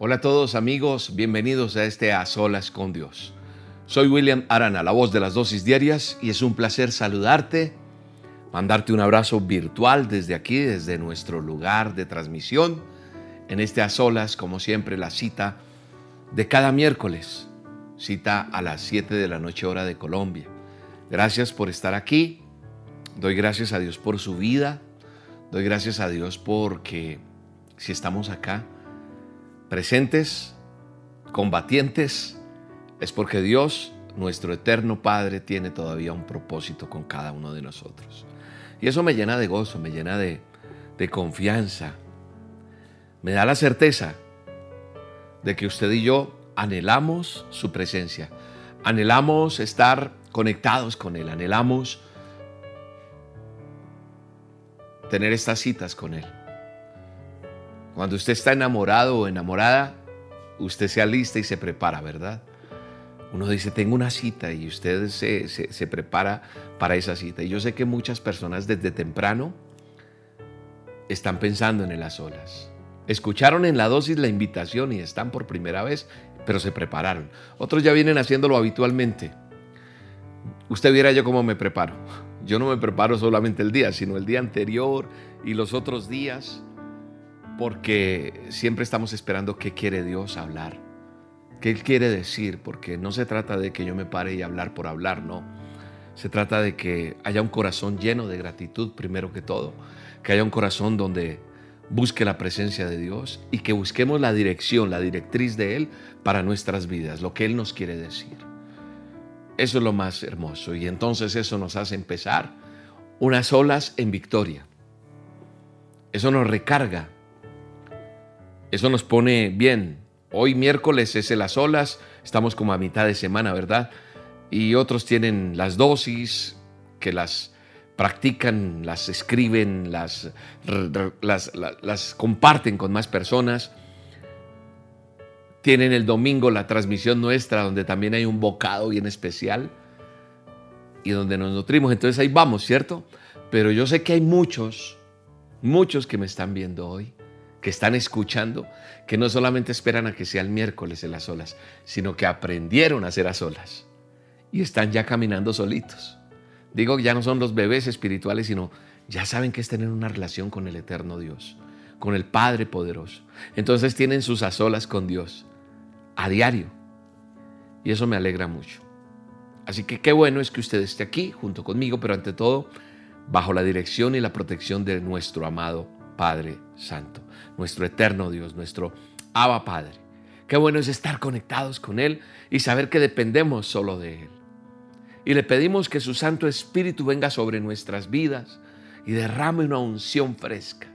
Hola a todos amigos, bienvenidos a este A Solas con Dios. Soy William Arana, la voz de las dosis diarias, y es un placer saludarte, mandarte un abrazo virtual desde aquí, desde nuestro lugar de transmisión, en este A Solas, como siempre, la cita de cada miércoles, cita a las 7 de la noche hora de Colombia. Gracias por estar aquí, doy gracias a Dios por su vida, doy gracias a Dios porque si estamos acá, presentes, combatientes, es porque Dios, nuestro eterno Padre, tiene todavía un propósito con cada uno de nosotros. Y eso me llena de gozo, me llena de, de confianza, me da la certeza de que usted y yo anhelamos su presencia, anhelamos estar conectados con Él, anhelamos tener estas citas con Él. Cuando usted está enamorado o enamorada, usted se alista y se prepara, ¿verdad? Uno dice, tengo una cita y usted se, se, prepara para esa cita. Y yo sé que muchas personas desde temprano están pensando en el a solas. Escucharon en la dosis la invitación y están por primera vez, pero se prepararon. Otros ya vienen haciéndolo habitualmente. Usted viera yo cómo me preparo. Yo no me preparo solamente el día, sino el día anterior y los otros días porque siempre estamos esperando qué quiere Dios hablar, qué Él quiere decir, porque no se trata de que yo me pare y hablar por hablar, no. Se trata de que haya un corazón lleno de gratitud primero que todo, que haya un corazón donde busque la presencia de Dios y que busquemos la dirección, la directriz de Él para nuestras vidas, lo que Él nos quiere decir. Eso es lo más hermoso y entonces eso nos hace empezar unas olas en victoria. Eso nos recarga eso nos pone bien. Hoy miércoles es las olas, estamos como a mitad de semana, ¿verdad? Y otros tienen las dosis, que las practican, las escriben, las, las, las, comparten con más personas. Tienen el domingo la transmisión nuestra, donde también hay un bocado bien especial y donde nos nutrimos. Entonces ahí vamos, ¿cierto? Pero yo sé que hay muchos, muchos que me están viendo hoy que están escuchando, que no solamente esperan a que sea el miércoles en las olas, sino que aprendieron a ser a solas y están ya caminando solitos. Digo ya no son los bebés espirituales, sino ya saben que es tener una relación con el eterno Dios, con el Padre poderoso. Entonces tienen sus a solas con Dios a diario. Y eso me alegra mucho. Así que qué bueno es que usted esté aquí junto conmigo, pero ante todo bajo la dirección y la protección de nuestro amado Padre Santo, nuestro eterno Dios, nuestro Abba Padre. Qué bueno es estar conectados con Él y saber que dependemos solo de Él. Y le pedimos que su Santo Espíritu venga sobre nuestras vidas y derrame una unción fresca.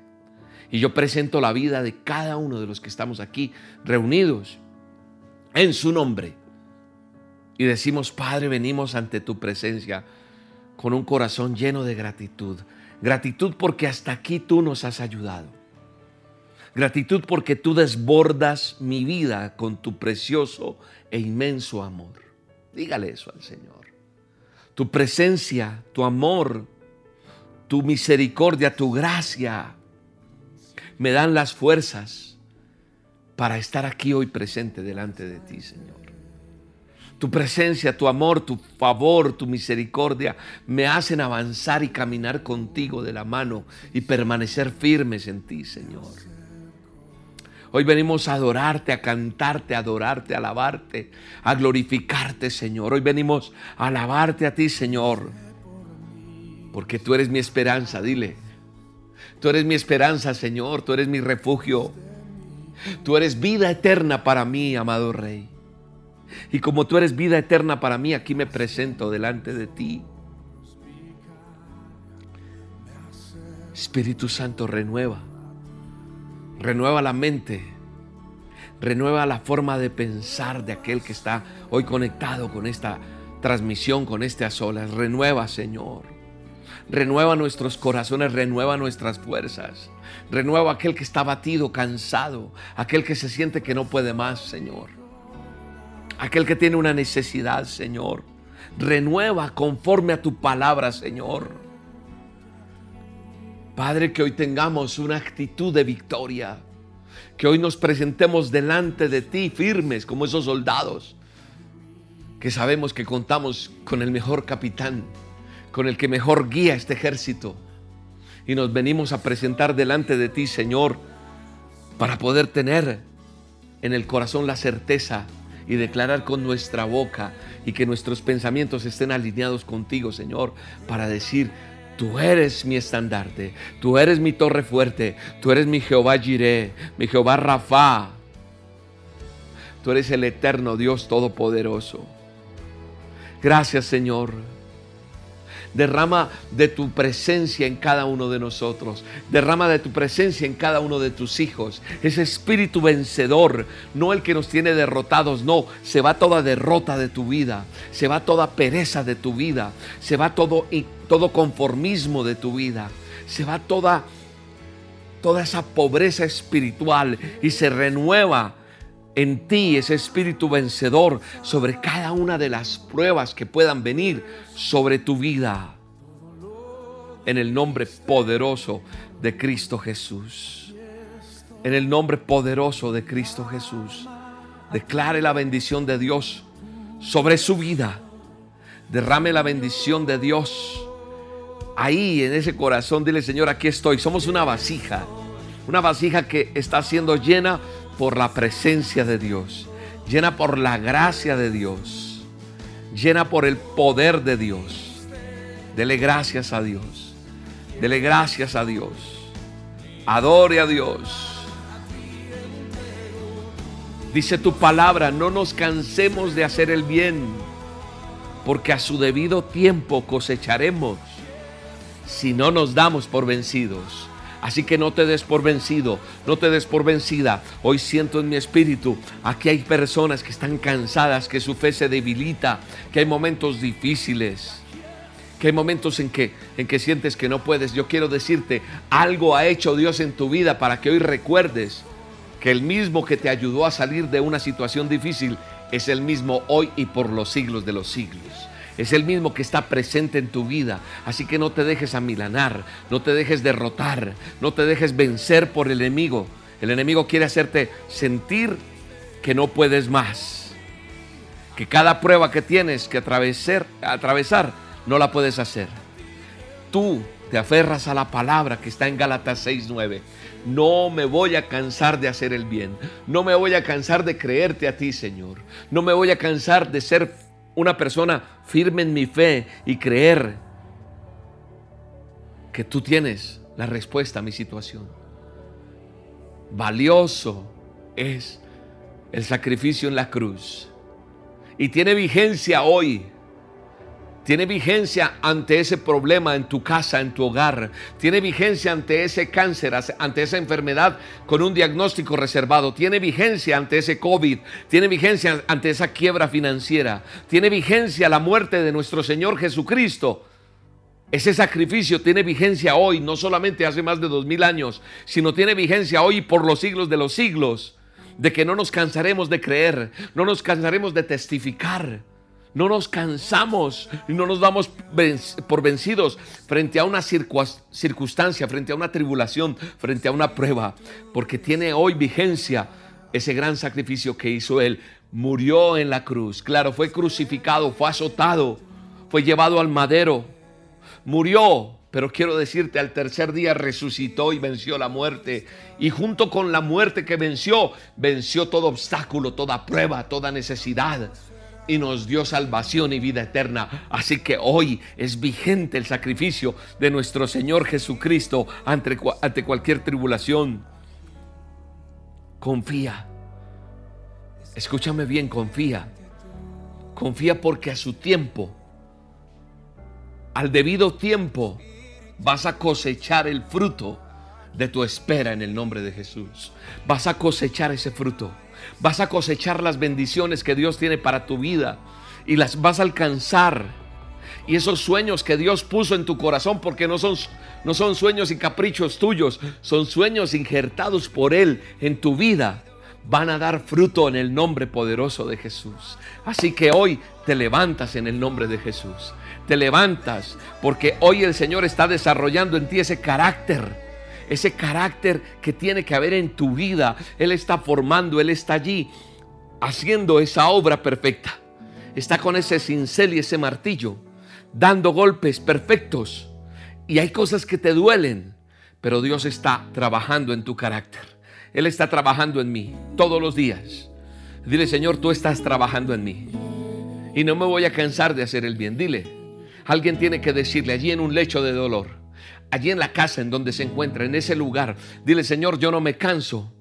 Y yo presento la vida de cada uno de los que estamos aquí reunidos en su nombre. Y decimos, Padre, venimos ante tu presencia con un corazón lleno de gratitud, Gratitud porque hasta aquí tú nos has ayudado. Gratitud porque tú desbordas mi vida con tu precioso e inmenso amor. Dígale eso al Señor. Tu presencia, tu amor, tu misericordia, tu gracia me dan las fuerzas para estar aquí hoy presente delante de ti, Señor. Tu presencia, tu amor, tu favor, tu misericordia me hacen avanzar y caminar contigo de la mano y permanecer firmes en ti, Señor. Hoy venimos a adorarte, a cantarte, a adorarte, a alabarte, a glorificarte, Señor. Hoy venimos a alabarte a ti, Señor. Porque tú eres mi esperanza, dile. Tú eres mi esperanza, Señor. Tú eres mi refugio. Tú eres vida eterna para mí, amado Rey. Y como tú eres vida eterna para mí, aquí me presento delante de ti. Espíritu Santo, renueva. Renueva la mente. Renueva la forma de pensar de aquel que está hoy conectado con esta transmisión, con este a solas. Renueva, Señor. Renueva nuestros corazones, renueva nuestras fuerzas. Renueva aquel que está batido, cansado, aquel que se siente que no puede más, Señor aquel que tiene una necesidad, Señor. Renueva conforme a tu palabra, Señor. Padre, que hoy tengamos una actitud de victoria. Que hoy nos presentemos delante de ti firmes como esos soldados. Que sabemos que contamos con el mejor capitán, con el que mejor guía este ejército. Y nos venimos a presentar delante de ti, Señor, para poder tener en el corazón la certeza y declarar con nuestra boca y que nuestros pensamientos estén alineados contigo, Señor, para decir, tú eres mi estandarte, tú eres mi torre fuerte, tú eres mi Jehová Jireh, mi Jehová Rafa. Tú eres el eterno Dios todopoderoso. Gracias, Señor Derrama de tu presencia en cada uno de nosotros. Derrama de tu presencia en cada uno de tus hijos. Ese espíritu vencedor, no el que nos tiene derrotados, no. Se va toda derrota de tu vida. Se va toda pereza de tu vida. Se va todo, todo conformismo de tu vida. Se va toda, toda esa pobreza espiritual y se renueva en ti ese espíritu vencedor sobre cada una de las pruebas que puedan venir sobre tu vida. En el nombre poderoso de Cristo Jesús. En el nombre poderoso de Cristo Jesús. Declare la bendición de Dios sobre su vida. Derrame la bendición de Dios. Ahí en ese corazón, dile Señor, aquí estoy. Somos una vasija. Una vasija que está siendo llena por la presencia de Dios, llena por la gracia de Dios, llena por el poder de Dios. Dele gracias a Dios, dele gracias a Dios, adore a Dios. Dice tu palabra, no nos cansemos de hacer el bien, porque a su debido tiempo cosecharemos si no nos damos por vencidos. Así que no te des por vencido, no te des por vencida. Hoy siento en mi espíritu, aquí hay personas que están cansadas, que su fe se debilita, que hay momentos difíciles, que hay momentos en que, en que sientes que no puedes. Yo quiero decirte, algo ha hecho Dios en tu vida para que hoy recuerdes que el mismo que te ayudó a salir de una situación difícil es el mismo hoy y por los siglos de los siglos es el mismo que está presente en tu vida. Así que no te dejes amilanar, no te dejes derrotar, no te dejes vencer por el enemigo. El enemigo quiere hacerte sentir que no puedes más. Que cada prueba que tienes que atravesar, no la puedes hacer. Tú te aferras a la palabra que está en Gálatas 6:9. No me voy a cansar de hacer el bien. No me voy a cansar de creerte a ti, Señor. No me voy a cansar de ser una persona firme en mi fe y creer que tú tienes la respuesta a mi situación. Valioso es el sacrificio en la cruz y tiene vigencia hoy tiene vigencia ante ese problema en tu casa, en tu hogar. Tiene vigencia ante ese cáncer, ante esa enfermedad con un diagnóstico reservado. Tiene vigencia ante ese COVID. Tiene vigencia ante esa quiebra financiera. Tiene vigencia la muerte de nuestro Señor Jesucristo. Ese sacrificio tiene vigencia hoy, no solamente hace más de dos mil años, sino tiene vigencia hoy por los siglos de los siglos. De que no nos cansaremos de creer, no nos cansaremos de testificar no nos cansamos y no nos damos por vencidos frente a una circunstancia, frente a una tribulación, frente a una prueba, porque tiene hoy vigencia ese gran sacrificio que hizo Él. Murió en la cruz, claro, fue crucificado, fue azotado, fue llevado al madero, murió, pero quiero decirte, al tercer día resucitó y venció la muerte. Y junto con la muerte que venció, venció todo obstáculo, toda prueba, toda necesidad y nos dio salvación y vida eterna. Así que hoy es vigente el sacrificio de nuestro Señor Jesucristo ante, ante cualquier tribulación. Confía. Escúchame bien, confía. Confía porque a su tiempo, al debido tiempo, vas a cosechar el fruto de tu espera en el nombre de Jesús. Vas a cosechar ese fruto. Vas a cosechar las bendiciones que Dios tiene para tu vida y las vas a alcanzar. Y esos sueños que Dios puso en tu corazón, porque no son, no son sueños y caprichos tuyos, son sueños injertados por Él en tu vida, van a dar fruto en el nombre poderoso de Jesús. Así que hoy te levantas en el nombre de Jesús. Te levantas porque hoy el Señor está desarrollando en ti ese carácter ese carácter que tiene que haber en tu vida. Él está formando, Él está allí haciendo esa obra perfecta. Está con ese cincel y ese martillo, dando golpes perfectos. Y hay cosas que te duelen, pero Dios está trabajando en tu carácter. Él está trabajando en mí todos los días. Dile, Señor, tú estás trabajando en mí. Y no me voy a cansar de hacer el bien. Dile, alguien tiene que decirle allí en un lecho de dolor, allí en la casa en donde se encuentra, en ese lugar, dile, Señor, yo no me canso,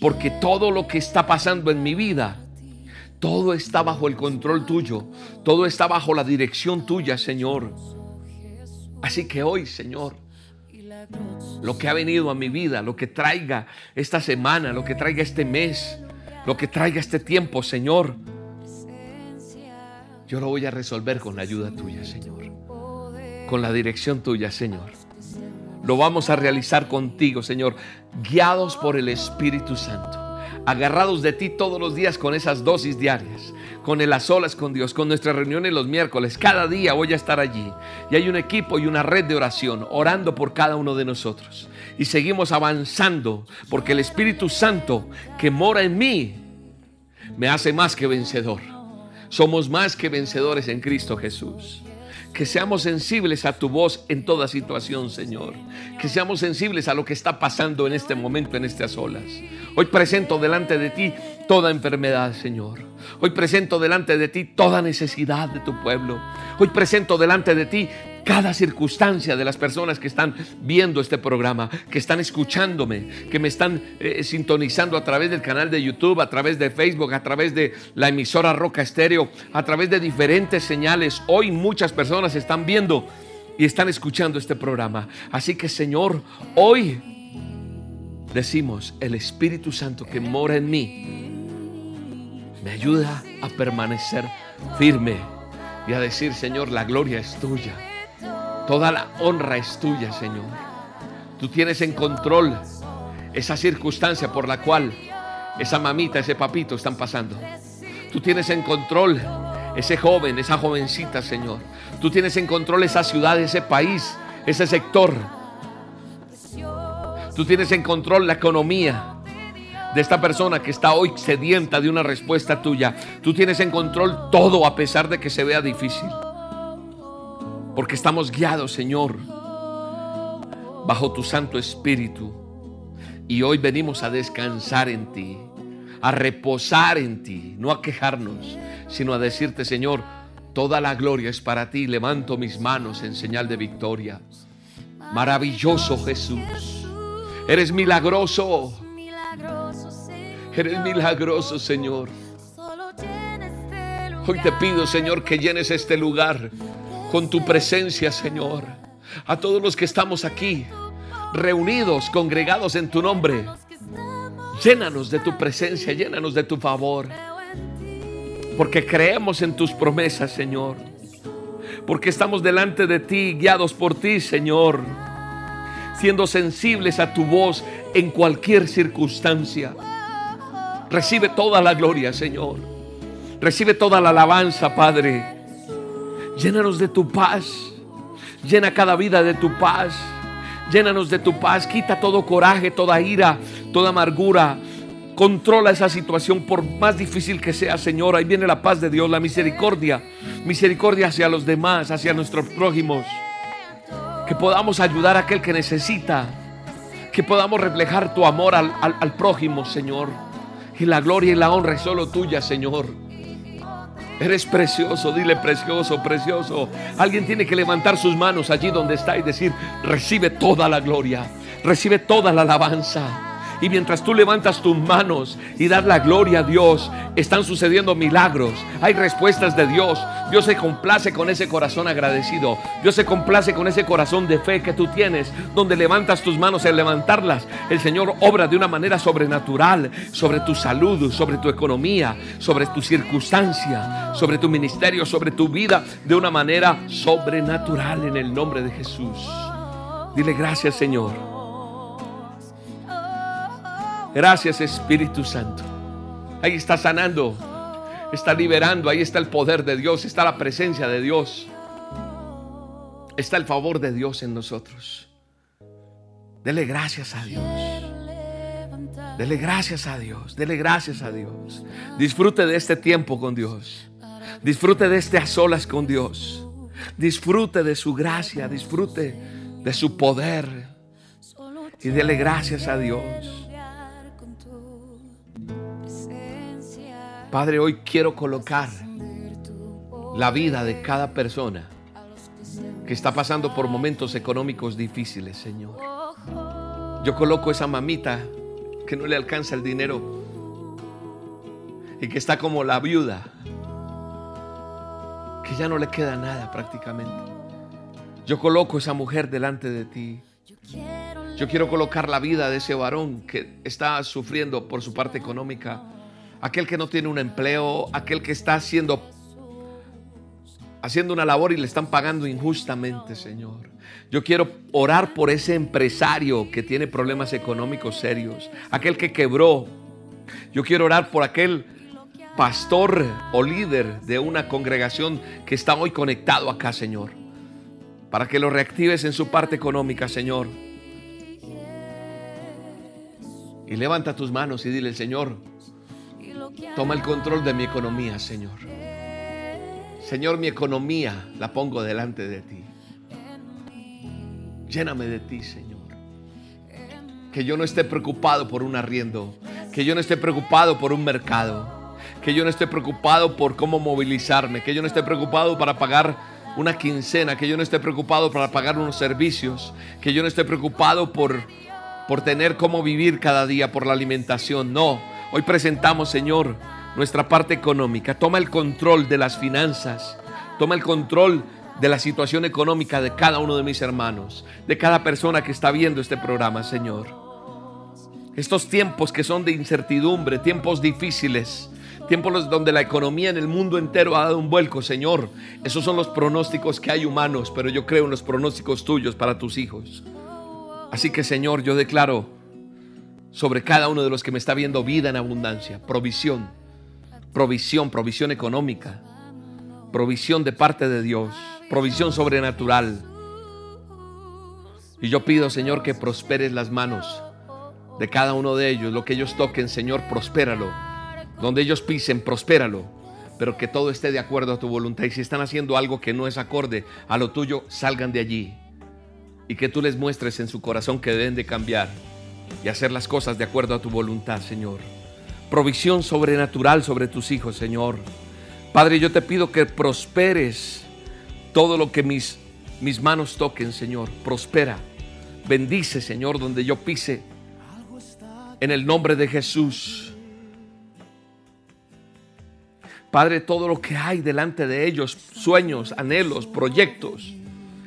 porque todo lo que está pasando en mi vida, todo está bajo el control tuyo, todo está bajo la dirección tuya, Señor. Así que hoy, Señor, lo que ha venido a mi vida, lo que traiga esta semana, lo que traiga este mes, lo que traiga este tiempo, Señor, yo lo voy a resolver con la ayuda tuya, Señor. Con la dirección tuya, Señor. Lo vamos a realizar contigo, Señor, guiados por el Espíritu Santo, agarrados de ti todos los días con esas dosis diarias con el a solas con Dios, con nuestras reuniones los miércoles. Cada día voy a estar allí. Y hay un equipo y una red de oración orando por cada uno de nosotros. Y seguimos avanzando porque el Espíritu Santo que mora en mí me hace más que vencedor. Somos más que vencedores en Cristo Jesús. Que seamos sensibles a tu voz en toda situación, Señor. Que seamos sensibles a lo que está pasando en este momento, en estas olas. Hoy presento delante de ti toda enfermedad, Señor. Hoy presento delante de ti toda necesidad de tu pueblo. Hoy presento delante de ti cada circunstancia de las personas que están viendo este programa, que están escuchándome, que me están eh, sintonizando a través del canal de YouTube, a través de Facebook, a través de la emisora Roca Estéreo, a través de diferentes señales. Hoy muchas personas están viendo y están escuchando este programa. Así que Señor, hoy decimos, el Espíritu Santo que mora en mí, me ayuda a permanecer firme y a decir, Señor, la gloria es tuya. Toda la honra es tuya, Señor. Tú tienes en control esa circunstancia por la cual esa mamita, ese papito están pasando. Tú tienes en control ese joven, esa jovencita, Señor. Tú tienes en control esa ciudad, ese país, ese sector. Tú tienes en control la economía de esta persona que está hoy sedienta de una respuesta tuya. Tú tienes en control todo a pesar de que se vea difícil. Porque estamos guiados, Señor, bajo tu Santo Espíritu. Y hoy venimos a descansar en ti, a reposar en ti, no a quejarnos, sino a decirte, Señor, toda la gloria es para ti. Levanto mis manos en señal de victoria. Maravilloso Jesús. Eres milagroso. Eres milagroso, Señor. Hoy te pido, Señor, que llenes este lugar con tu presencia, Señor. A todos los que estamos aquí, reunidos, congregados en tu nombre. Llénanos de tu presencia, llénanos de tu favor. Porque creemos en tus promesas, Señor. Porque estamos delante de ti, guiados por ti, Señor. Siendo sensibles a tu voz en cualquier circunstancia. Recibe toda la gloria, Señor. Recibe toda la alabanza, Padre. Llénanos de tu paz. Llena cada vida de tu paz. Llénanos de tu paz. Quita todo coraje, toda ira, toda amargura. Controla esa situación por más difícil que sea, Señor. Ahí viene la paz de Dios, la misericordia. Misericordia hacia los demás, hacia nuestros prójimos. Que podamos ayudar a aquel que necesita. Que podamos reflejar tu amor al, al prójimo, Señor. Y la gloria y la honra es solo tuya, Señor. Eres precioso, dile precioso, precioso. Alguien tiene que levantar sus manos allí donde está y decir, recibe toda la gloria, recibe toda la alabanza. Y mientras tú levantas tus manos y das la gloria a Dios, están sucediendo milagros. Hay respuestas de Dios. Dios se complace con ese corazón agradecido. Dios se complace con ese corazón de fe que tú tienes, donde levantas tus manos al levantarlas. El Señor obra de una manera sobrenatural sobre tu salud, sobre tu economía, sobre tu circunstancia, sobre tu ministerio, sobre tu vida, de una manera sobrenatural en el nombre de Jesús. Dile gracias, Señor. Gracias Espíritu Santo. Ahí está sanando, está liberando, ahí está el poder de Dios, está la presencia de Dios, está el favor de Dios en nosotros. Dele gracias a Dios. Dele gracias a Dios. Dele gracias a Dios. Disfrute de este tiempo con Dios. Disfrute de este a solas con Dios. Disfrute de su gracia. Disfrute de su poder. Y dele gracias a Dios. Padre, hoy quiero colocar la vida de cada persona que está pasando por momentos económicos difíciles, Señor. Yo coloco esa mamita que no le alcanza el dinero y que está como la viuda, que ya no le queda nada prácticamente. Yo coloco esa mujer delante de ti. Yo quiero colocar la vida de ese varón que está sufriendo por su parte económica, aquel que no tiene un empleo, aquel que está haciendo haciendo una labor y le están pagando injustamente, Señor. Yo quiero orar por ese empresario que tiene problemas económicos serios, aquel que quebró. Yo quiero orar por aquel pastor o líder de una congregación que está hoy conectado acá, Señor, para que lo reactives en su parte económica, Señor. Y levanta tus manos y dile, Señor, toma el control de mi economía, Señor. Señor, mi economía la pongo delante de ti. Lléname de ti, Señor. Que yo no esté preocupado por un arriendo. Que yo no esté preocupado por un mercado. Que yo no esté preocupado por cómo movilizarme. Que yo no esté preocupado para pagar una quincena. Que yo no esté preocupado para pagar unos servicios. Que yo no esté preocupado por, por tener cómo vivir cada día, por la alimentación. No. Hoy presentamos, Señor, nuestra parte económica. Toma el control de las finanzas. Toma el control de la situación económica de cada uno de mis hermanos, de cada persona que está viendo este programa, Señor. Estos tiempos que son de incertidumbre, tiempos difíciles, tiempos donde la economía en el mundo entero ha dado un vuelco, Señor. Esos son los pronósticos que hay humanos, pero yo creo en los pronósticos tuyos para tus hijos. Así que, Señor, yo declaro sobre cada uno de los que me está viendo vida en abundancia, provisión, provisión, provisión económica, provisión de parte de Dios, provisión sobrenatural. Y yo pido, Señor, que prosperes las manos de cada uno de ellos. Lo que ellos toquen, Señor, prospéralo. Donde ellos pisen, prospéralo. Pero que todo esté de acuerdo a tu voluntad. Y si están haciendo algo que no es acorde a lo tuyo, salgan de allí. Y que tú les muestres en su corazón que deben de cambiar y hacer las cosas de acuerdo a tu voluntad, Señor. Provisión sobrenatural sobre tus hijos, Señor. Padre, yo te pido que prosperes todo lo que mis, mis manos toquen, Señor. Prospera. Bendice, Señor, donde yo pise. En el nombre de Jesús. Padre, todo lo que hay delante de ellos, sueños, anhelos, proyectos,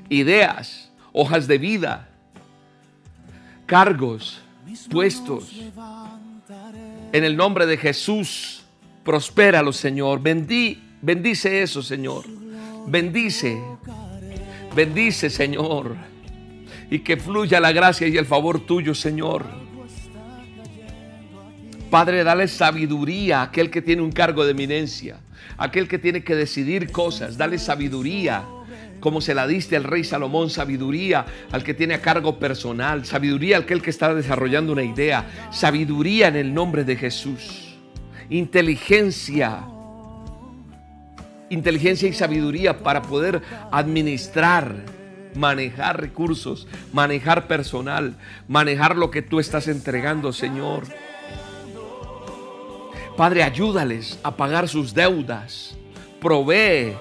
ideas, hojas de vida, cargos, puestos. En el nombre de Jesús Prospéralo, Señor. Bendí, bendice eso, Señor. Bendice. Bendice, Señor. Y que fluya la gracia y el favor tuyo, Señor. Padre, dale sabiduría a aquel que tiene un cargo de eminencia, aquel que tiene que decidir cosas, dale sabiduría, como se la diste al rey Salomón, sabiduría al que tiene a cargo personal, sabiduría al que está desarrollando una idea, sabiduría en el nombre de Jesús inteligencia, inteligencia y sabiduría para poder administrar, manejar recursos, manejar personal, manejar lo que tú estás entregando, Señor. Padre, ayúdales a pagar sus deudas, provee,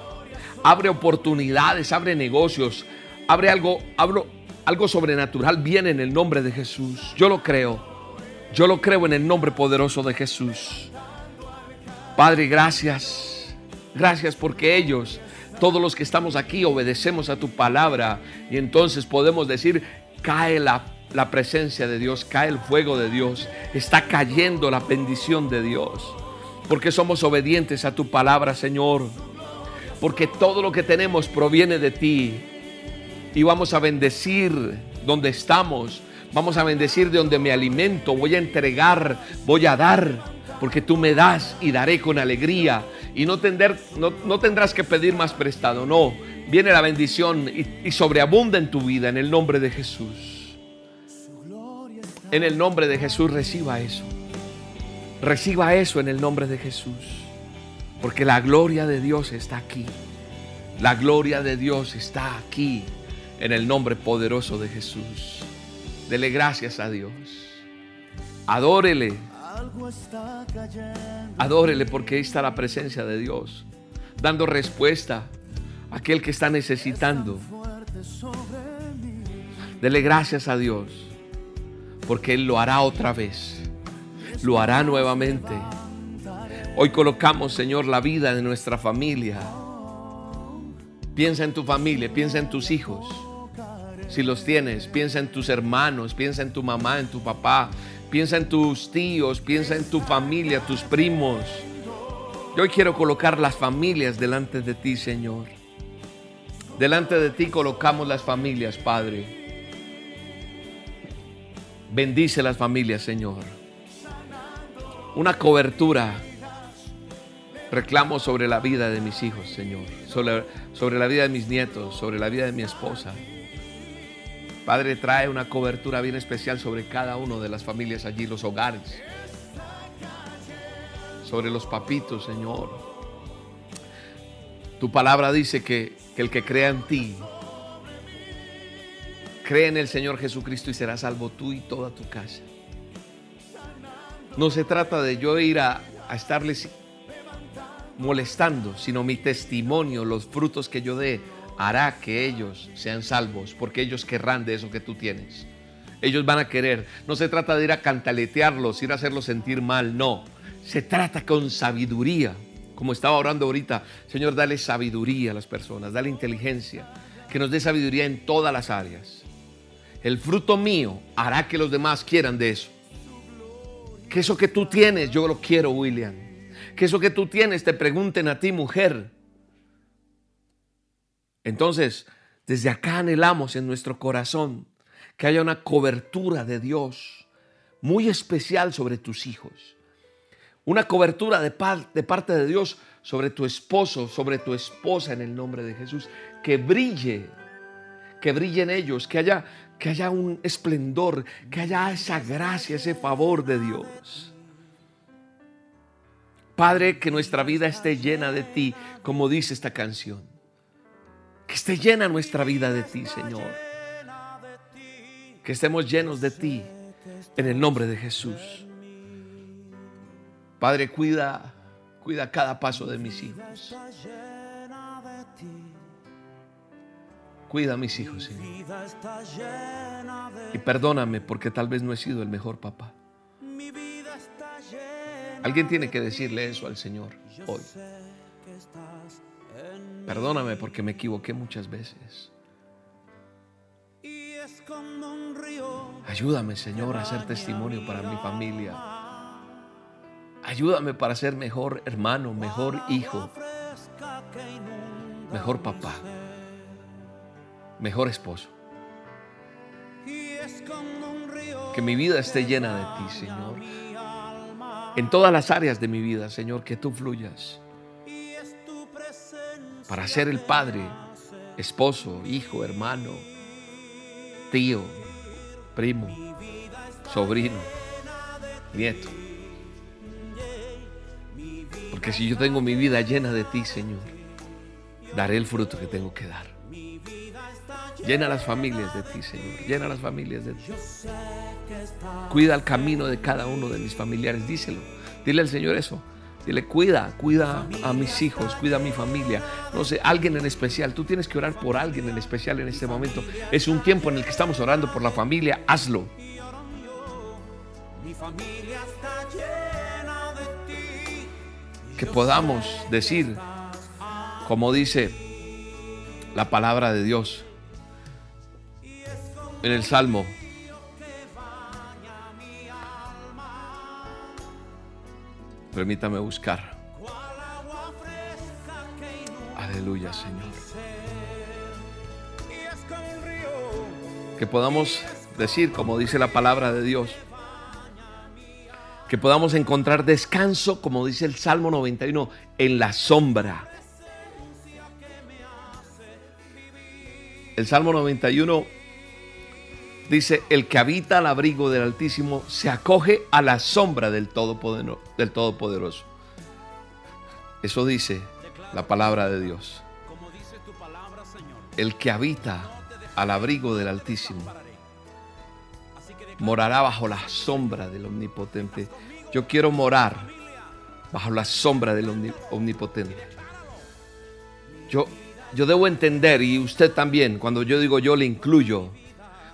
abre oportunidades, abre negocios, abre algo, hablo, algo sobrenatural viene en el nombre de Jesús. Yo lo creo. Yo lo creo en el nombre poderoso de Jesús. Padre, gracias. Gracias porque ellos, todos los que estamos aquí, obedecemos a tu palabra y entonces podemos decir, cae la, la presencia de Dios, cae el fuego de Dios, está cayendo la bendición de Dios. Porque somos obedientes a tu palabra, Señor. Porque todo lo que tenemos proviene de ti. Y vamos a bendecir donde estamos. Vamos a bendecir de donde me alimento. Voy a entregar, voy a dar porque tú me das y daré con alegría. Y no, no, tendrás que pedir más prestado, no. Viene la bendición y, y sobreabunda en tu vida en el nombre de Jesús. En el nombre de Jesús reciba eso. Reciba eso en el nombre de Jesús. Porque la gloria de Dios está aquí. La gloria de Dios está aquí en el nombre poderoso de Jesús. Dele gracias a Dios. Adórele. Adórele porque ahí está la presencia de Dios. Dando respuesta a aquel que está necesitando. Dele gracias a Dios porque Él lo hará otra vez. Lo hará nuevamente. Hoy colocamos, Señor, la vida de nuestra familia. Piensa en tu familia, piensa en tus hijos. Si los tienes, piensa en tus hermanos, piensa en tu mamá, en tu papá, piensa en tus tíos, piensa en tu familia, tus primos. Yo hoy quiero colocar las familias delante de ti, Señor. Delante de ti colocamos las familias, Padre. Bendice las familias, Señor. Una cobertura. Reclamo sobre la vida de mis hijos, Señor. Sobre, sobre la vida de mis nietos, sobre la vida de mi esposa. Padre, trae una cobertura bien especial sobre cada uno de las familias allí, los hogares. Sobre los papitos, Señor. Tu palabra dice que, que el que crea en ti Cree en el Señor Jesucristo y serás salvo tú y toda tu casa. No se trata de yo ir a, a estarles molestando, sino mi testimonio, los frutos que yo dé, hará que ellos sean salvos, porque ellos querrán de eso que tú tienes. Ellos van a querer. No se trata de ir a cantaletearlos, ir a hacerlos sentir mal, no. Se trata con sabiduría. Como estaba orando ahorita, Señor, dale sabiduría a las personas, dale inteligencia, que nos dé sabiduría en todas las áreas el fruto mío hará que los demás quieran de eso. Que eso que tú tienes, yo lo quiero, William. Que eso que tú tienes te pregunten a ti, mujer. Entonces, desde acá anhelamos en nuestro corazón que haya una cobertura de Dios muy especial sobre tus hijos. Una cobertura de, de parte de Dios sobre tu esposo, sobre tu esposa en el nombre de Jesús. Que brille, que brille en ellos, que haya que haya un esplendor, que haya esa gracia, ese favor de Dios. Padre, que nuestra vida esté llena de ti, como dice esta canción. Que esté llena nuestra vida de ti, Señor. Que estemos llenos de ti, en el nombre de Jesús. Padre, cuida, cuida cada paso de mis hijos. Cuida a mis hijos, Señor. Y perdóname porque tal vez no he sido el mejor papá. Alguien tiene que decirle eso al Señor hoy. Perdóname porque me equivoqué muchas veces. Ayúdame, Señor, a ser testimonio para mi familia. Ayúdame para ser mejor hermano, mejor hijo, mejor papá mejor esposo. Que mi vida esté llena de ti, Señor. En todas las áreas de mi vida, Señor, que tú fluyas. Para ser el padre, esposo, hijo, hermano, tío, primo, sobrino, nieto. Porque si yo tengo mi vida llena de ti, Señor, daré el fruto que tengo que dar. Llena las familias de ti, Señor. Llena las familias de ti. Cuida el camino de cada uno de mis familiares. Díselo. Dile al Señor eso. Dile, cuida, cuida a mis hijos, cuida a mi familia. No sé, alguien en especial. Tú tienes que orar por alguien en especial en este momento. Es un tiempo en el que estamos orando por la familia. Hazlo. Que podamos decir, como dice la palabra de Dios, en el Salmo. Permítame buscar. Aleluya, Señor. Que podamos decir, como dice la palabra de Dios, que podamos encontrar descanso, como dice el Salmo 91, en la sombra. El Salmo 91 Dice, el que habita al abrigo del Altísimo se acoge a la sombra del Todopoderoso. Eso dice la palabra de Dios. El que habita al abrigo del Altísimo morará bajo la sombra del Omnipotente. Yo quiero morar bajo la sombra del Omnipotente. Yo, yo debo entender, y usted también, cuando yo digo yo le incluyo,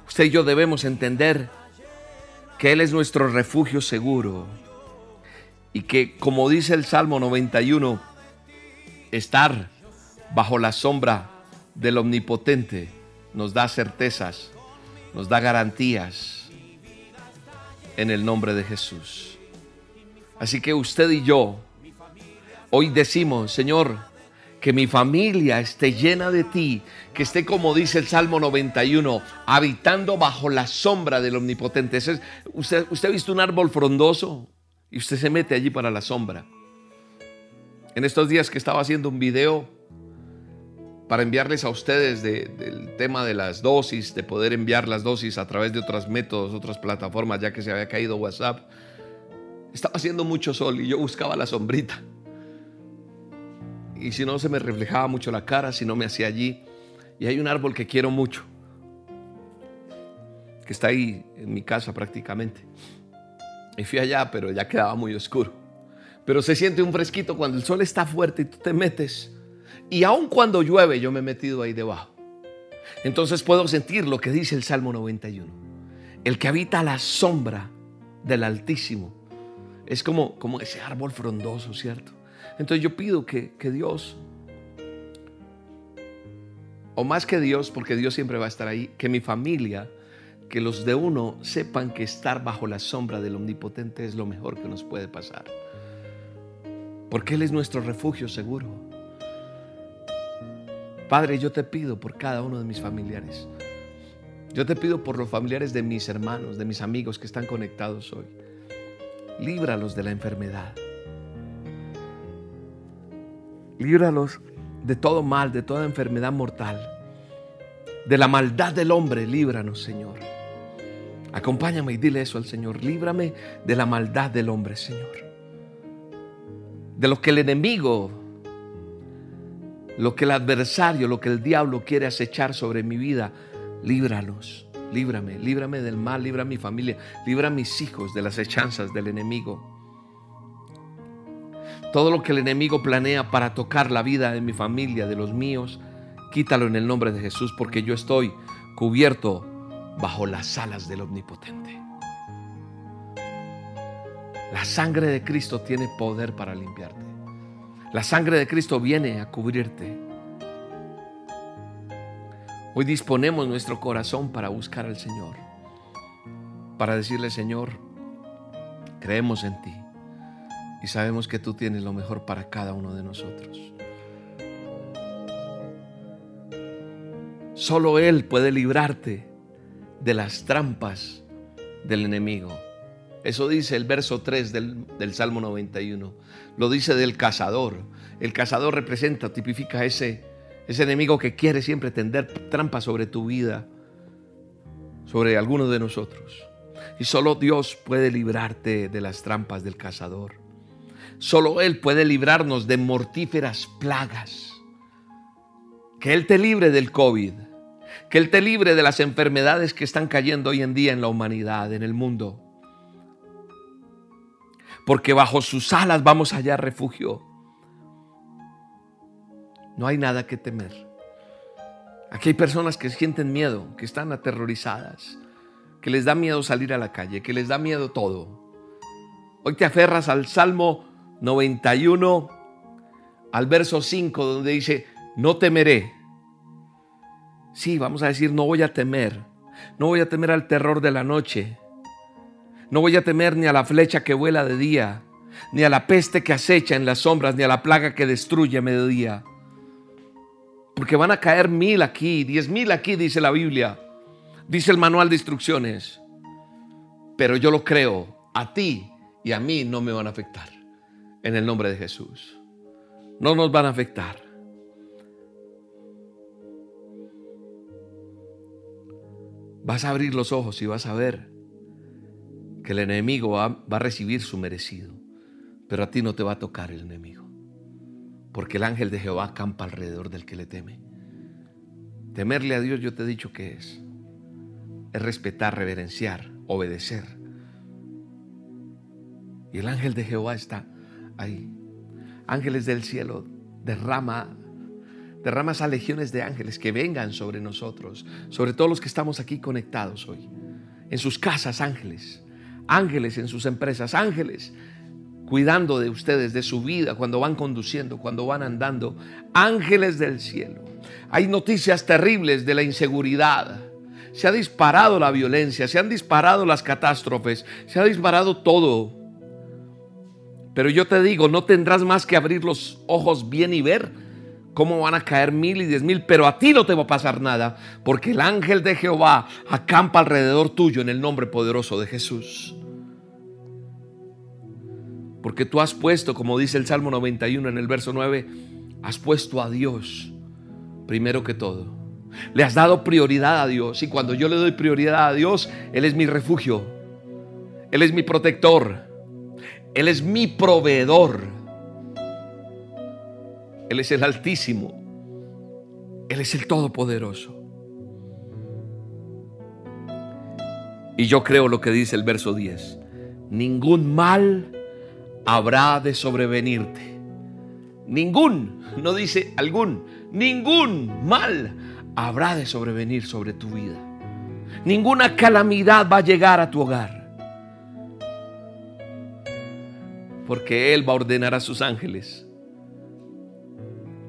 usted y yo debemos entender que Él es nuestro refugio seguro y que, como dice el Salmo 91, estar bajo la sombra del Omnipotente nos da certezas, nos da garantías en el nombre de Jesús. Así que usted y yo hoy decimos, Señor, que mi familia esté llena de ti, que esté como dice el Salmo 91, habitando bajo la sombra del Omnipotente. usted, ha visto un árbol frondoso y usted se mete allí para la sombra. En estos días que estaba haciendo un video para enviarles a ustedes del tema de las dosis, de poder enviar las dosis a través de otros métodos, otras plataformas, ya que se había caído WhatsApp, estaba haciendo mucho sol y yo buscaba la sombrita y si no se me reflejaba mucho la cara, si no me hacía allí. Y hay un árbol que quiero mucho, que está ahí en mi casa prácticamente. Y fui allá, pero ya quedaba muy oscuro. Pero se siente un fresquito cuando el sol está fuerte y tú te metes. Y aun cuando llueve, yo me he metido ahí debajo. Entonces puedo sentir lo que dice el Salmo 91. El que habita la sombra del Altísimo es como, como ese árbol frondoso, ¿cierto? Entonces yo pido que, Dios, o más que Dios, porque Dios siempre va a estar ahí, que mi familia, que los de uno sepan que estar bajo la sombra del Omnipotente es lo mejor que nos puede pasar. Porque Él es nuestro refugio seguro. Padre, yo te pido por cada uno de mis familiares. Yo te pido por los familiares de mis hermanos, de mis amigos que están conectados hoy. Líbralos de la enfermedad. Líbralos de todo mal, de toda enfermedad mortal. De la maldad del hombre, líbranos, Señor. Acompáñame y dile eso al Señor. Líbrame de la maldad del hombre, Señor. De lo que el enemigo, lo que el adversario, lo que el diablo quiere acechar sobre mi vida, líbralos. Líbrame, líbrame del mal, libra a mi familia, libra a mis hijos de las hechanzas del enemigo. Todo lo que el enemigo planea para tocar la vida de mi familia, de los míos, quítalo en el nombre de Jesús porque yo estoy cubierto bajo las alas del Omnipotente. La sangre de Cristo tiene poder para limpiarte. La sangre de Cristo viene a cubrirte. Hoy disponemos nuestro corazón para buscar al Señor, para decirle, Señor, creemos en ti y sabemos que tú tienes lo mejor para cada uno de nosotros. Solo Él puede librarte de las trampas del enemigo. Eso dice el verso 3 del, del, Salmo 91. Lo dice del cazador. El cazador representa, tipifica ese, ese enemigo que quiere siempre tender trampas sobre tu vida, sobre alguno de nosotros. Y solo Dios puede librarte de las trampas del cazador. Solo Él puede librarnos de mortíferas plagas. Que Él te libre del COVID. Que Él te libre de las enfermedades que están cayendo hoy en día en la humanidad, en el mundo. Porque bajo sus alas vamos a hallar refugio. No hay nada que temer. Aquí hay personas que sienten miedo, que están aterrorizadas, que les da miedo salir a la calle, que les da miedo todo. Hoy te aferras al Salmo 91 al verso 5 donde dice, no temeré. Sí, vamos a decir, no voy a temer. No voy a temer al terror de la noche. No voy a temer ni a la flecha que vuela de día, ni a la peste que acecha en las sombras, ni a la plaga que destruye a mediodía. Porque van a caer mil aquí, diez mil aquí, dice la Biblia. Dice el manual de instrucciones. Pero yo lo creo, a ti y a mí no me van a afectar en el nombre de Jesús. No nos van a afectar. vas a abrir los ojos y vas a ver que el enemigo va, a recibir su merecido, pero a ti no te va a tocar el enemigo, porque el ángel de Jehová acampa alrededor del que le teme. Temerle a Dios yo te he dicho que es, es respetar, reverenciar, obedecer. Y el ángel de Jehová está ahí. Ángeles del cielo, derrama derrama a legiones de ángeles que vengan sobre nosotros, sobre todos los que estamos aquí conectados hoy. En sus casas, ángeles ángeles en sus empresas, ángeles cuidando de ustedes, de su vida, cuando van conduciendo, cuando van andando, ángeles del cielo. Hay noticias terribles de la inseguridad. Se ha disparado la violencia, se han disparado las catástrofes, se ha disparado todo. Pero yo te digo, no tendrás más que abrir los ojos bien y ver cómo van a caer mil y diez mil, pero a ti no te va a pasar nada, porque el ángel de Jehová acampa alrededor tuyo en el nombre poderoso de Jesús. Porque tú has puesto, como dice el Salmo 91 en el verso 9, has puesto a Dios primero que todo. Le has dado prioridad a Dios. Y cuando yo le doy prioridad a Dios, Él es mi refugio. Él es mi protector. Él es mi proveedor. Él es el Altísimo. Él es el Todopoderoso. Y yo creo lo que dice el verso 10. Ningún mal habrá de sobrevenirte. Ningún, no dice algún, ningún mal habrá de sobrevenir sobre tu vida. Ninguna calamidad va a llegar a tu hogar. Porque Él va a ordenar a sus ángeles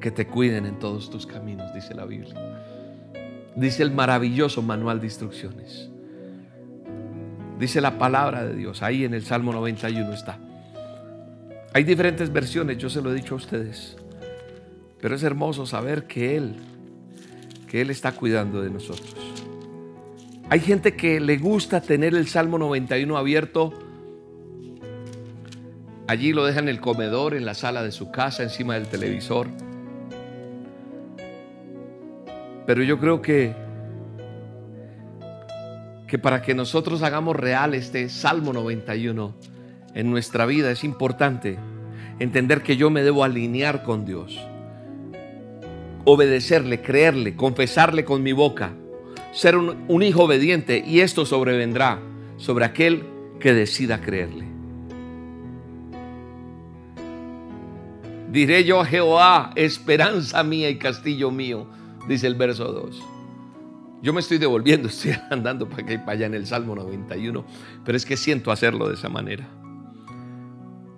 que te cuiden en todos tus caminos, dice la Biblia. Dice el maravilloso manual de instrucciones. Dice la palabra de Dios, ahí en el Salmo 91 está. Hay diferentes versiones, yo se lo he dicho a ustedes. Pero es hermoso saber que Él, que Él está cuidando de nosotros. Hay gente que le gusta tener el Salmo 91 abierto. Allí lo dejan en el comedor, en la sala de su casa, encima del televisor. Pero yo creo que que para que nosotros hagamos real este Salmo 91, en nuestra vida es importante entender que yo me debo alinear con Dios, obedecerle, creerle, confesarle con mi boca, ser un, hijo obediente y esto sobrevendrá sobre aquel que decida creerle. Diré yo a Jehová, esperanza mía y castillo mío, dice el verso 2. Yo me estoy devolviendo, estoy andando para acá para allá en el Salmo 91, pero es que siento hacerlo de esa manera.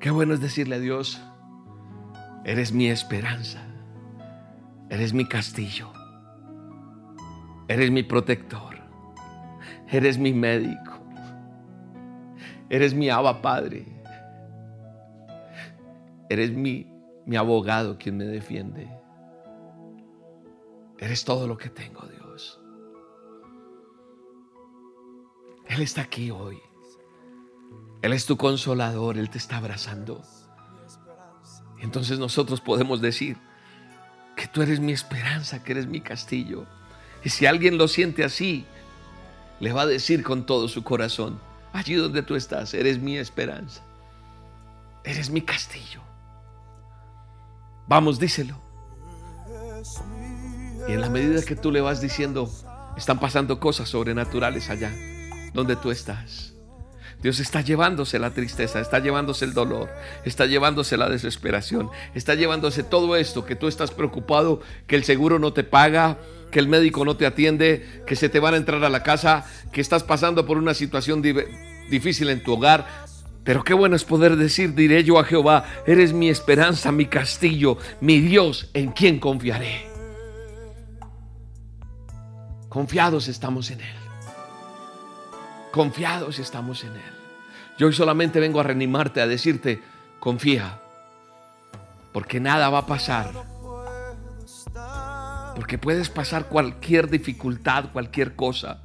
Qué bueno es decirle a Dios, eres mi esperanza, eres mi castillo, eres mi protector, eres mi médico, eres mi aba padre, eres mi, mi abogado quien me defiende. Eres todo lo que tengo, Dios. Él está aquí hoy. Él es tu consolador, Él te está abrazando. Entonces nosotros podemos decir que tú eres mi esperanza, que eres mi castillo. Y si alguien lo siente así, le va a decir con todo su corazón, allí donde tú estás, eres mi esperanza, eres mi castillo. Vamos, díselo. Y en la medida que tú le vas diciendo, están pasando cosas sobrenaturales allá, donde tú estás. Dios está llevándose la tristeza, está llevándose el dolor, está llevándose la desesperación, está llevándose todo esto que tú estás preocupado, que el seguro no te paga, que el médico no te atiende, que se te van a entrar a la casa, que estás pasando por una situación difícil en tu hogar. Pero qué bueno es poder decir, diré yo a Jehová, eres mi esperanza, mi castillo, mi Dios, en quien confiaré. Confiados estamos en Él. Confiados estamos en Él. Yo hoy solamente vengo a reanimarte, a decirte, confía, porque nada va a pasar. Porque puedes pasar cualquier dificultad, cualquier cosa,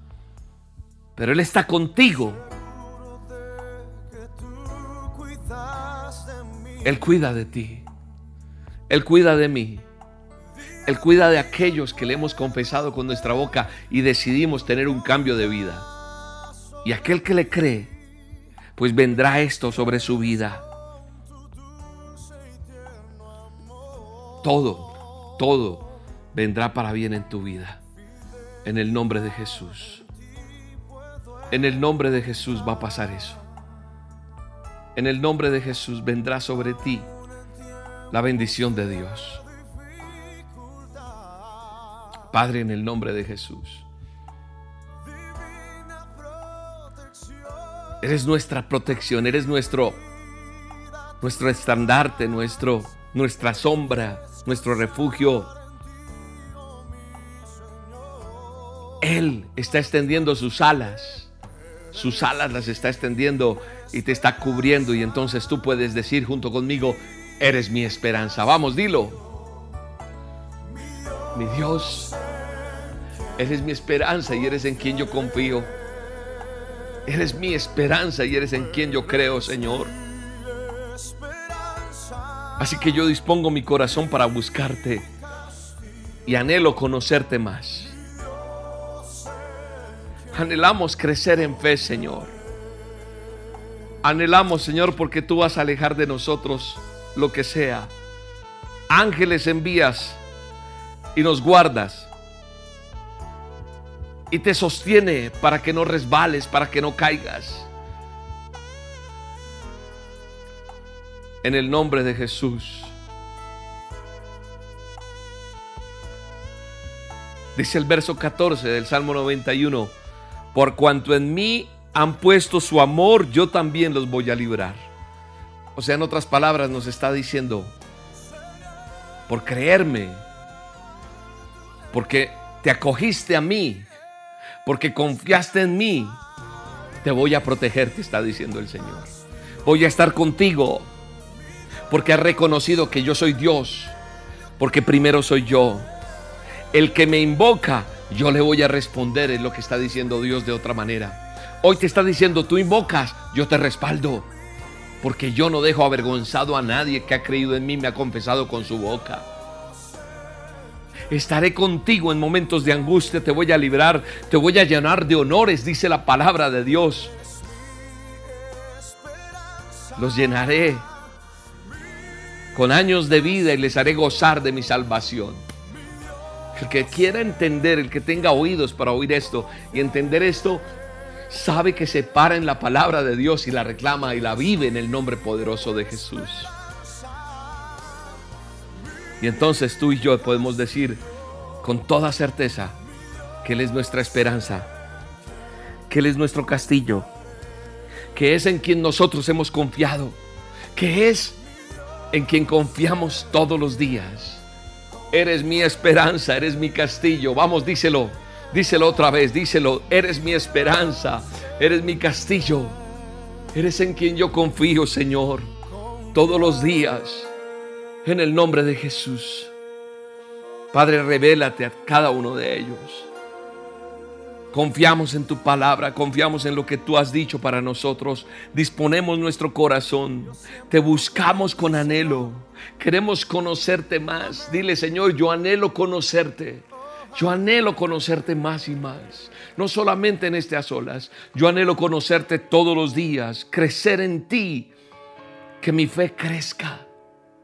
pero Él está contigo. Él cuida de ti. Él cuida de mí. Él cuida de aquellos que le hemos confesado con nuestra boca y decidimos tener un cambio de vida. Y aquel que le cree, pues vendrá esto sobre su vida. Todo, todo vendrá para bien en tu vida. En el nombre de Jesús. En el nombre de Jesús va a pasar eso. En el nombre de Jesús vendrá sobre ti la bendición de Dios. Padre, en el nombre de Jesús. Eres nuestra protección, eres nuestro nuestro estandarte, nuestro nuestra sombra, nuestro refugio. Él está extendiendo sus alas. Sus alas las está extendiendo y te está cubriendo y entonces tú puedes decir junto conmigo, eres mi esperanza. Vamos, dilo. Mi Dios, eres mi esperanza y eres en quien yo confío. Eres mi esperanza y eres en quien yo creo, Señor. Así que yo dispongo mi corazón para buscarte y anhelo conocerte más. Anhelamos crecer en fe, Señor. Anhelamos, Señor, porque tú vas a alejar de nosotros lo que sea. Ángeles envías y nos guardas. Y te sostiene para que no resbales, para que no caigas. En el nombre de Jesús. Dice el verso 14 del Salmo 91, por cuanto en mí han puesto su amor, yo también los voy a librar. O sea, en otras palabras nos está diciendo, por creerme, porque te acogiste a mí, porque confiaste en mí, te voy a proteger, te está diciendo el Señor. Voy a estar contigo, porque has reconocido que yo soy Dios, porque primero soy yo. El que me invoca, yo le voy a responder, es lo que está diciendo Dios de otra manera. Hoy te está diciendo, tú invocas, yo te respaldo, porque yo no dejo avergonzado a nadie que ha creído en mí, me ha confesado con su boca. Estaré contigo en momentos de angustia, te voy a librar, te voy a llenar de honores, dice la palabra de Dios. Los llenaré con años de vida y les haré gozar de mi salvación. El que quiera entender, el que tenga oídos para oír esto y entender esto, sabe que se para en la palabra de Dios y la reclama y la vive en el nombre poderoso de Jesús. Y entonces tú y yo podemos decir con toda certeza que Él es nuestra esperanza, que Él es nuestro castillo, que es en quien nosotros hemos confiado, que es en quien confiamos todos los días. Eres mi esperanza, eres mi castillo. Vamos, díselo, díselo otra vez, díselo. Eres mi esperanza, eres mi castillo. Eres en quien yo confío, Señor, todos los días. En el nombre de Jesús. Padre, revélate a cada uno de ellos. Confiamos en tu palabra, confiamos en lo que tú has dicho para nosotros. Disponemos nuestro corazón, te buscamos con anhelo. Queremos conocerte más. Dile, Señor, yo anhelo conocerte. Yo anhelo conocerte más y más. No solamente en este a solas. Yo anhelo conocerte todos los días, crecer en ti. Que mi fe crezca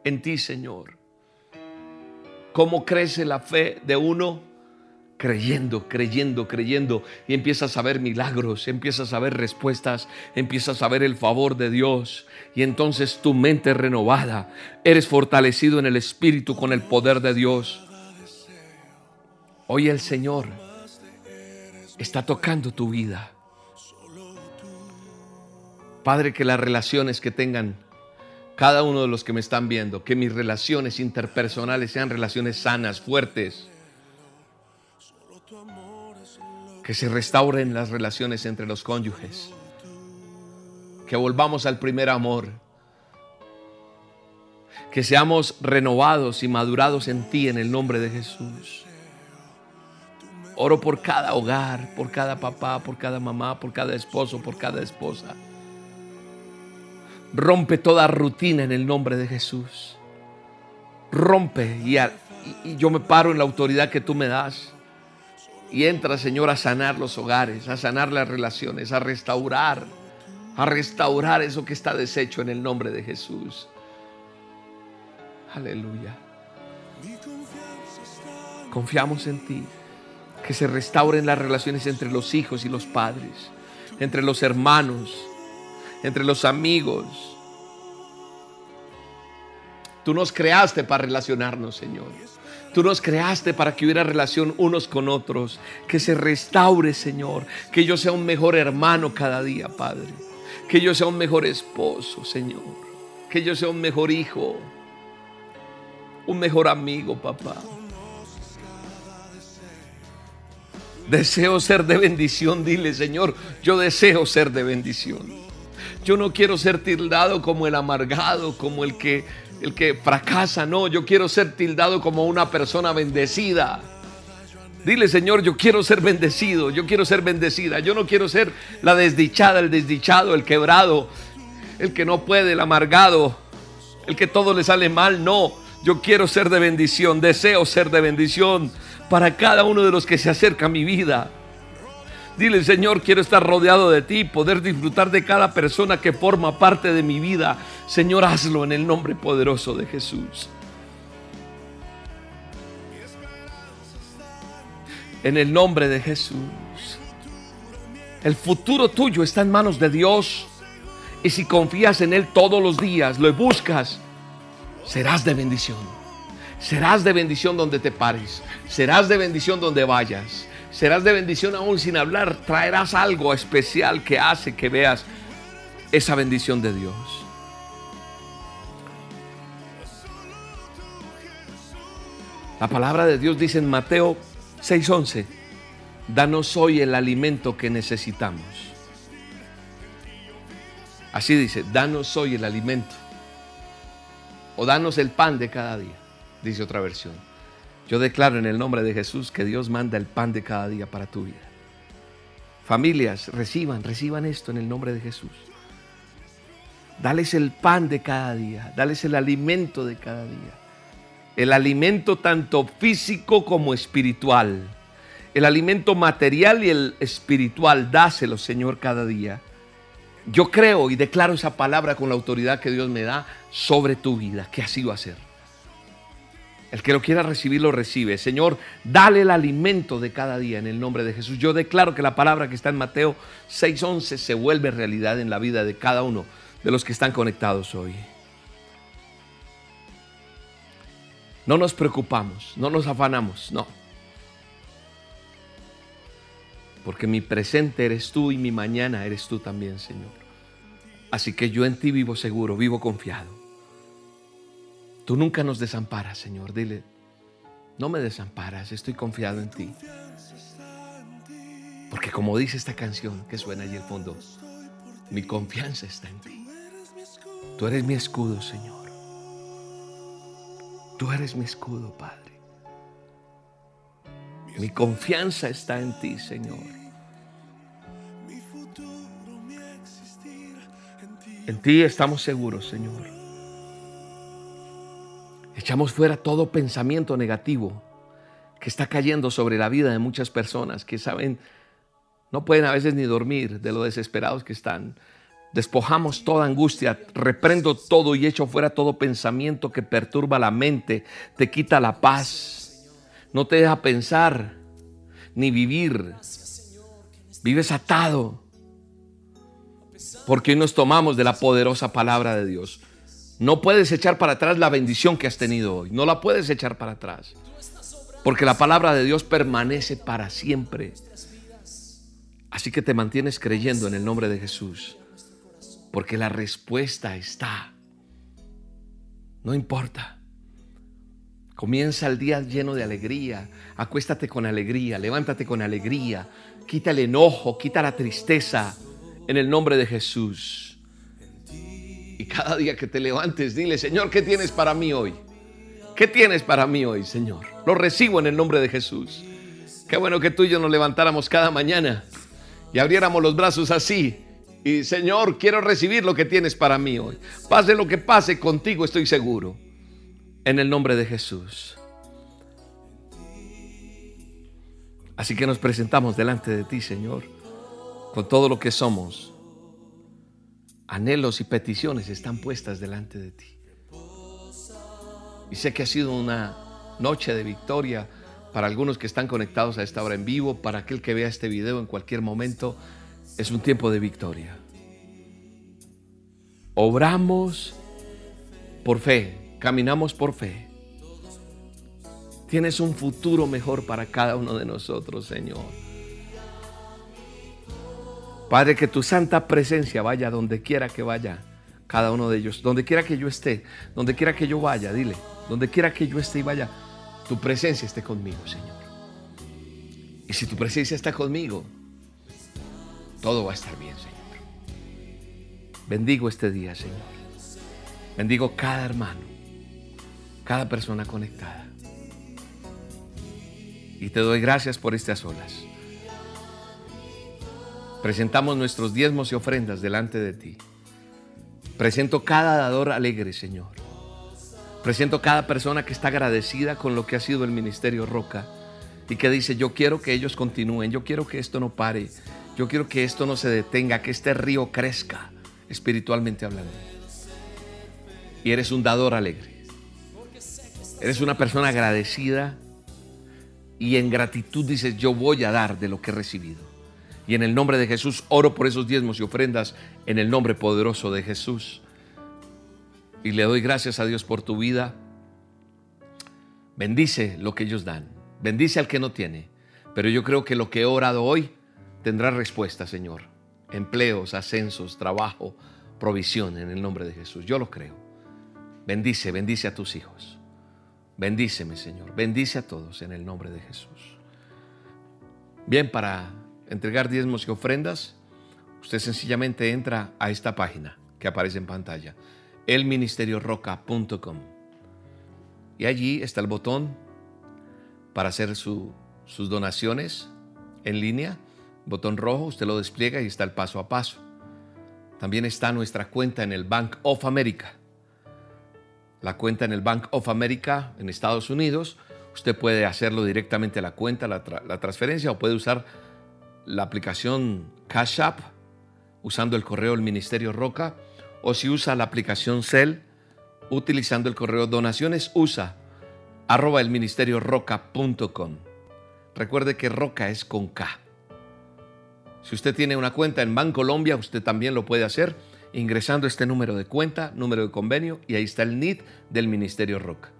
en ti, Señor. ¿Cómo crece la fe de uno? creyendo, creyendo, creyendo y empiezas a ver milagros, empiezas a ver respuestas, empiezas a ver el favor de Dios y entonces tu mente renovada, eres fortalecido en el Espíritu con el poder de Dios. Hoy el Señor está tocando tu vida. Padre, que las relaciones que tengan cada uno de los que me están viendo, que mis relaciones interpersonales sean relaciones sanas, fuertes, que se restauren las relaciones entre los cónyuges, que volvamos al primer amor, que seamos renovados y madurados en ti en el nombre de Jesús. Oro por cada hogar, por cada papá, por cada mamá, por cada esposo, por cada esposa. Rompe toda rutina en el nombre de Jesús. Rompe y, yo me paro en la autoridad que tú me das. Y entra, Señor, a sanar los hogares, a sanar las relaciones, a restaurar, a restaurar eso que está deshecho en el nombre de Jesús. Aleluya. Confiamos en ti. Que se restauren las relaciones entre los hijos y los padres, entre los hermanos, entre los amigos. Tú nos creaste para relacionarnos, Señor. Tú nos creaste para que hubiera relación unos con otros. Que se restaure, Señor. Que yo sea un mejor hermano cada día, Padre. Que yo sea un mejor esposo, Señor. Que yo sea un mejor hijo. Un mejor amigo, papá. Deseo ser de bendición, dile Señor, yo deseo ser de bendición. Yo no quiero ser tildado como el amargado, como el que, el que fracasa, no, yo quiero ser tildado como una persona bendecida. Dile, Señor, yo quiero ser bendecido, yo quiero ser bendecida. Yo no quiero ser la desdichada, el desdichado, el quebrado, el que no puede, el amargado, el que todo le sale mal. No, yo quiero ser de bendición, deseo ser de bendición para cada uno de los que se acerca a mi vida. Dile, Señor, quiero estar rodeado de ti, poder disfrutar de cada persona que forma parte de mi vida. Señor, hazlo en el nombre poderoso de Jesús. En el nombre de Jesús. El futuro tuyo está en manos de Dios. Y si confías en Él todos los días, lo buscas, serás de bendición. Serás de bendición donde te pares. Serás de bendición donde vayas. Serás de bendición aún sin hablar. Traerás algo especial que hace que veas esa bendición de Dios. La palabra de Dios dice en Mateo 6:11, danos hoy el alimento que necesitamos. Así dice, danos hoy el alimento. O danos el pan de cada día dice otra versión. Yo declaro en el nombre de Jesús que Dios manda el pan de cada día para tu vida. Familias, reciban, reciban esto en el nombre de Jesús. Dales el pan de cada día, dales el alimento de cada día. El alimento tanto físico como espiritual. El alimento material y el espiritual, dáselo, Señor, cada día. Yo creo y declaro esa palabra con la autoridad que Dios me da sobre tu vida, que así va a ser. El que lo quiera recibir, lo recibe. Señor, dale el alimento de cada día en el nombre de Jesús. Yo declaro que la palabra que está en Mateo 6:11 se vuelve realidad en la vida de cada uno de los que están conectados hoy. No nos preocupamos, no nos afanamos, no. Porque mi presente eres tú y mi mañana eres tú también, Señor. Así que yo en ti vivo seguro, vivo confiado. Tú nunca nos desamparas, Señor. Dile, no me desamparas, estoy confiado en ti. Porque como dice esta canción que suena allí al fondo, mi confianza está en ti. Tú eres mi escudo, Señor. Tú eres mi escudo, Padre. Mi confianza está en ti, Señor. En ti estamos seguros, Señor. Echamos fuera todo pensamiento negativo que está cayendo sobre la vida de muchas personas que saben, no pueden a veces ni dormir de lo desesperados que están. Despojamos toda angustia, reprendo todo y echo fuera todo pensamiento que perturba la mente, te quita la paz, no te deja pensar ni vivir. Vives atado. Porque nos tomamos de la poderosa palabra de Dios. No puedes echar para atrás la bendición que has tenido hoy. No la puedes echar para atrás. Porque la palabra de Dios permanece para siempre. Así que te mantienes creyendo en el nombre de Jesús. Porque la respuesta está. No importa. Comienza el día lleno de alegría. Acuéstate con alegría. Levántate con alegría. Quita el enojo. Quita la tristeza. En el nombre de Jesús. Y cada día que te levantes, dile, Señor, ¿qué tienes para mí hoy? ¿Qué tienes para mí hoy, Señor? Lo recibo en el nombre de Jesús. Qué bueno que tú y yo nos levantáramos cada mañana y abriéramos los brazos así. Y Señor, quiero recibir lo que tienes para mí hoy. Pase lo que pase contigo, estoy seguro. en el nombre de Jesús. Así que nos presentamos delante de ti, Señor, con todo lo que somos. Anhelos y peticiones están puestas delante de ti. Y sé que ha sido una noche de victoria para algunos que están conectados a esta hora en vivo, para aquel que vea este video en cualquier momento, es un tiempo de victoria. Obramos por fe, caminamos por fe. Tienes un futuro mejor para cada uno de nosotros, Señor. Padre, que tu santa presencia vaya donde quiera que vaya, cada uno de ellos, donde quiera que yo esté, donde quiera que yo vaya, dile, donde quiera que yo esté y vaya, tu presencia esté conmigo, Señor. Y si tu presencia está conmigo, todo va a estar bien, Señor. Bendigo este día, Señor. Bendigo cada hermano, cada persona conectada. Y te doy gracias por estas olas. Presentamos nuestros diezmos y ofrendas delante de ti. Presento cada dador alegre, Señor. Presento cada persona que está agradecida con lo que ha sido el Ministerio Roca y que dice, yo quiero que ellos continúen, yo quiero que esto no pare, yo quiero que esto no se detenga, que este río crezca espiritualmente hablando. Y eres un dador alegre. Eres una persona agradecida y en gratitud dices, yo voy a dar de lo que he recibido. Y en el nombre de Jesús oro por esos diezmos y ofrendas en el nombre poderoso de Jesús. Y le doy gracias a Dios por tu vida. Bendice lo que ellos dan. Bendice al que no tiene. Pero yo creo que lo que he orado hoy tendrá respuesta, Señor. Empleos, ascensos, trabajo, provisión en el nombre de Jesús. Yo lo creo. Bendice, bendice a tus hijos. Bendíceme, Señor. Bendice a todos en el nombre de Jesús. Bien, para entregar diezmos y ofrendas, usted sencillamente entra a esta página que aparece en pantalla elministerioroca.com. Y allí está el botón para hacer sus donaciones en línea. Botón rojo, usted lo despliega y está el paso a paso. También está nuestra cuenta en el Bank of America. La cuenta en el Bank of America en Estados Unidos. Usted puede hacerlo directamente a la cuenta, la, la transferencia, o puede usar la aplicación Cash App usando el correo del Ministerio Roca o si usa la aplicación Cell utilizando el correo donaciones usa arroba el ministerio roca.com. Recuerde que roca es con K. Si usted tiene una cuenta en Bancolombia, usted también lo puede hacer ingresando este número de cuenta, número de convenio y ahí está el NID del Ministerio Roca.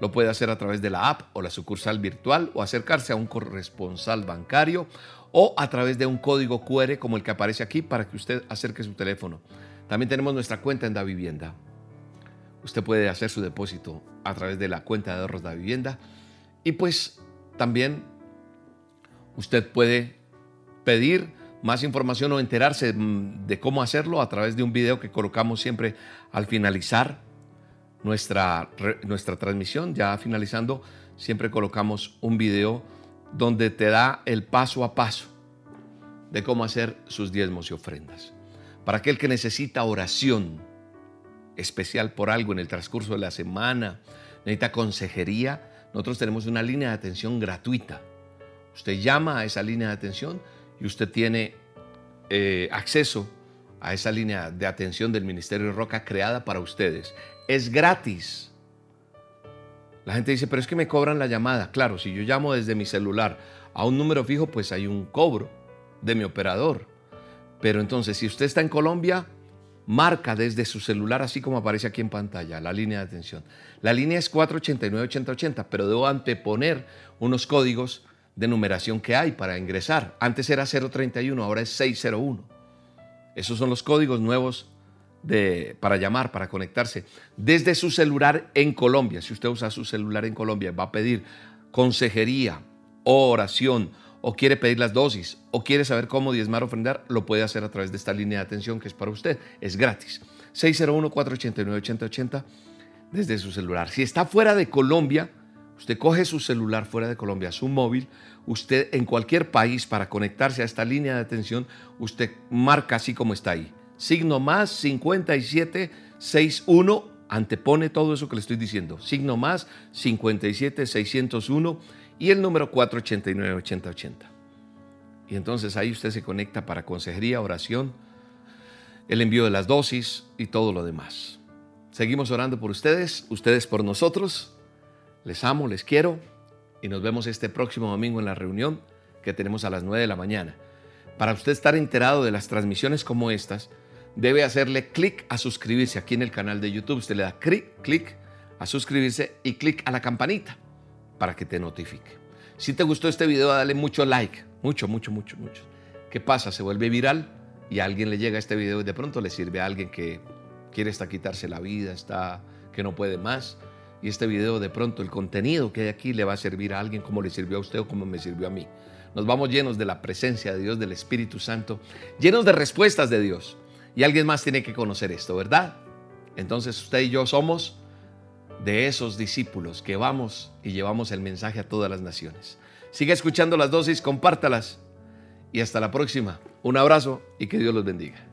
Lo puede hacer a través de la app o la sucursal virtual o acercarse a un corresponsal bancario o a través de un código QR como el que aparece aquí para que usted acerque su teléfono. También tenemos nuestra cuenta en Da Vivienda. Usted puede hacer su depósito a través de la cuenta de ahorros Da Vivienda. Y pues también usted puede pedir más información o enterarse mm, de cómo hacerlo a través de un video que colocamos siempre al finalizar nuestra, nuestra transmisión. Ya finalizando, siempre colocamos un video donde te da el paso a paso de cómo hacer sus diezmos y ofrendas. Para aquel que necesita oración especial por algo en el transcurso de la semana, necesita consejería, nosotros tenemos una línea de atención gratuita. Usted llama a esa línea de atención y usted tiene eh, acceso a esa línea de atención del Ministerio de Roca creada para ustedes. Es gratis. La gente dice, pero es que me cobran la llamada. Claro, si yo llamo desde mi celular a un número fijo, pues hay un cobro de mi operador. Pero entonces, si usted está en Colombia, marca desde su celular, así como aparece aquí en pantalla, la línea de atención. La línea es 489-8080, pero debo anteponer unos códigos de numeración que hay para ingresar. Antes era 031, ahora es 601. Esos son los códigos nuevos para llamar, para conectarse. Desde su celular en Colombia, si usted usa su celular en Colombia, va a pedir consejería, oración, o quiere pedir las dosis o quiere saber cómo diezmar o ofrendar, lo puede hacer a través de esta línea de atención que es para usted. Es gratis. 601-489-8080 desde su celular. Si está fuera de Colombia, usted coge su celular fuera de Colombia, su móvil, usted en cualquier país para conectarse a esta línea de atención, usted marca así como está ahí. Signo más 5761 antepone todo eso que le estoy diciendo. Signo más 57 601 y el número 489 8080. Y entonces ahí usted se conecta para consejería, oración, el envío de las dosis y todo lo demás. Seguimos orando por ustedes, ustedes por nosotros. Les amo, les quiero y nos vemos este próximo domingo en la reunión que tenemos a las 9 de la mañana. Para usted estar enterado de las transmisiones como estas, debe hacerle clic a suscribirse aquí en el canal de YouTube. Usted le da clic, clic a suscribirse y clic a la campanita para que te notifique. Si te gustó este video, dale mucho like, mucho, mucho, mucho, mucho. ¿Qué pasa? Se vuelve viral y a alguien le llega este video y de pronto le sirve a alguien que quiere hasta quitarse la vida, está que no puede más. Y este video de pronto, el contenido que hay aquí le va a servir a alguien como le sirvió a usted o como me sirvió a mí. Nos vamos llenos de la presencia de Dios, del Espíritu Santo, llenos de respuestas de Dios. Y alguien más tiene que conocer esto, ¿verdad? Entonces usted y yo somos de esos discípulos que vamos y llevamos el mensaje a todas las naciones. Siga escuchando las dosis, compártalas y hasta la próxima. Un abrazo y que Dios los bendiga.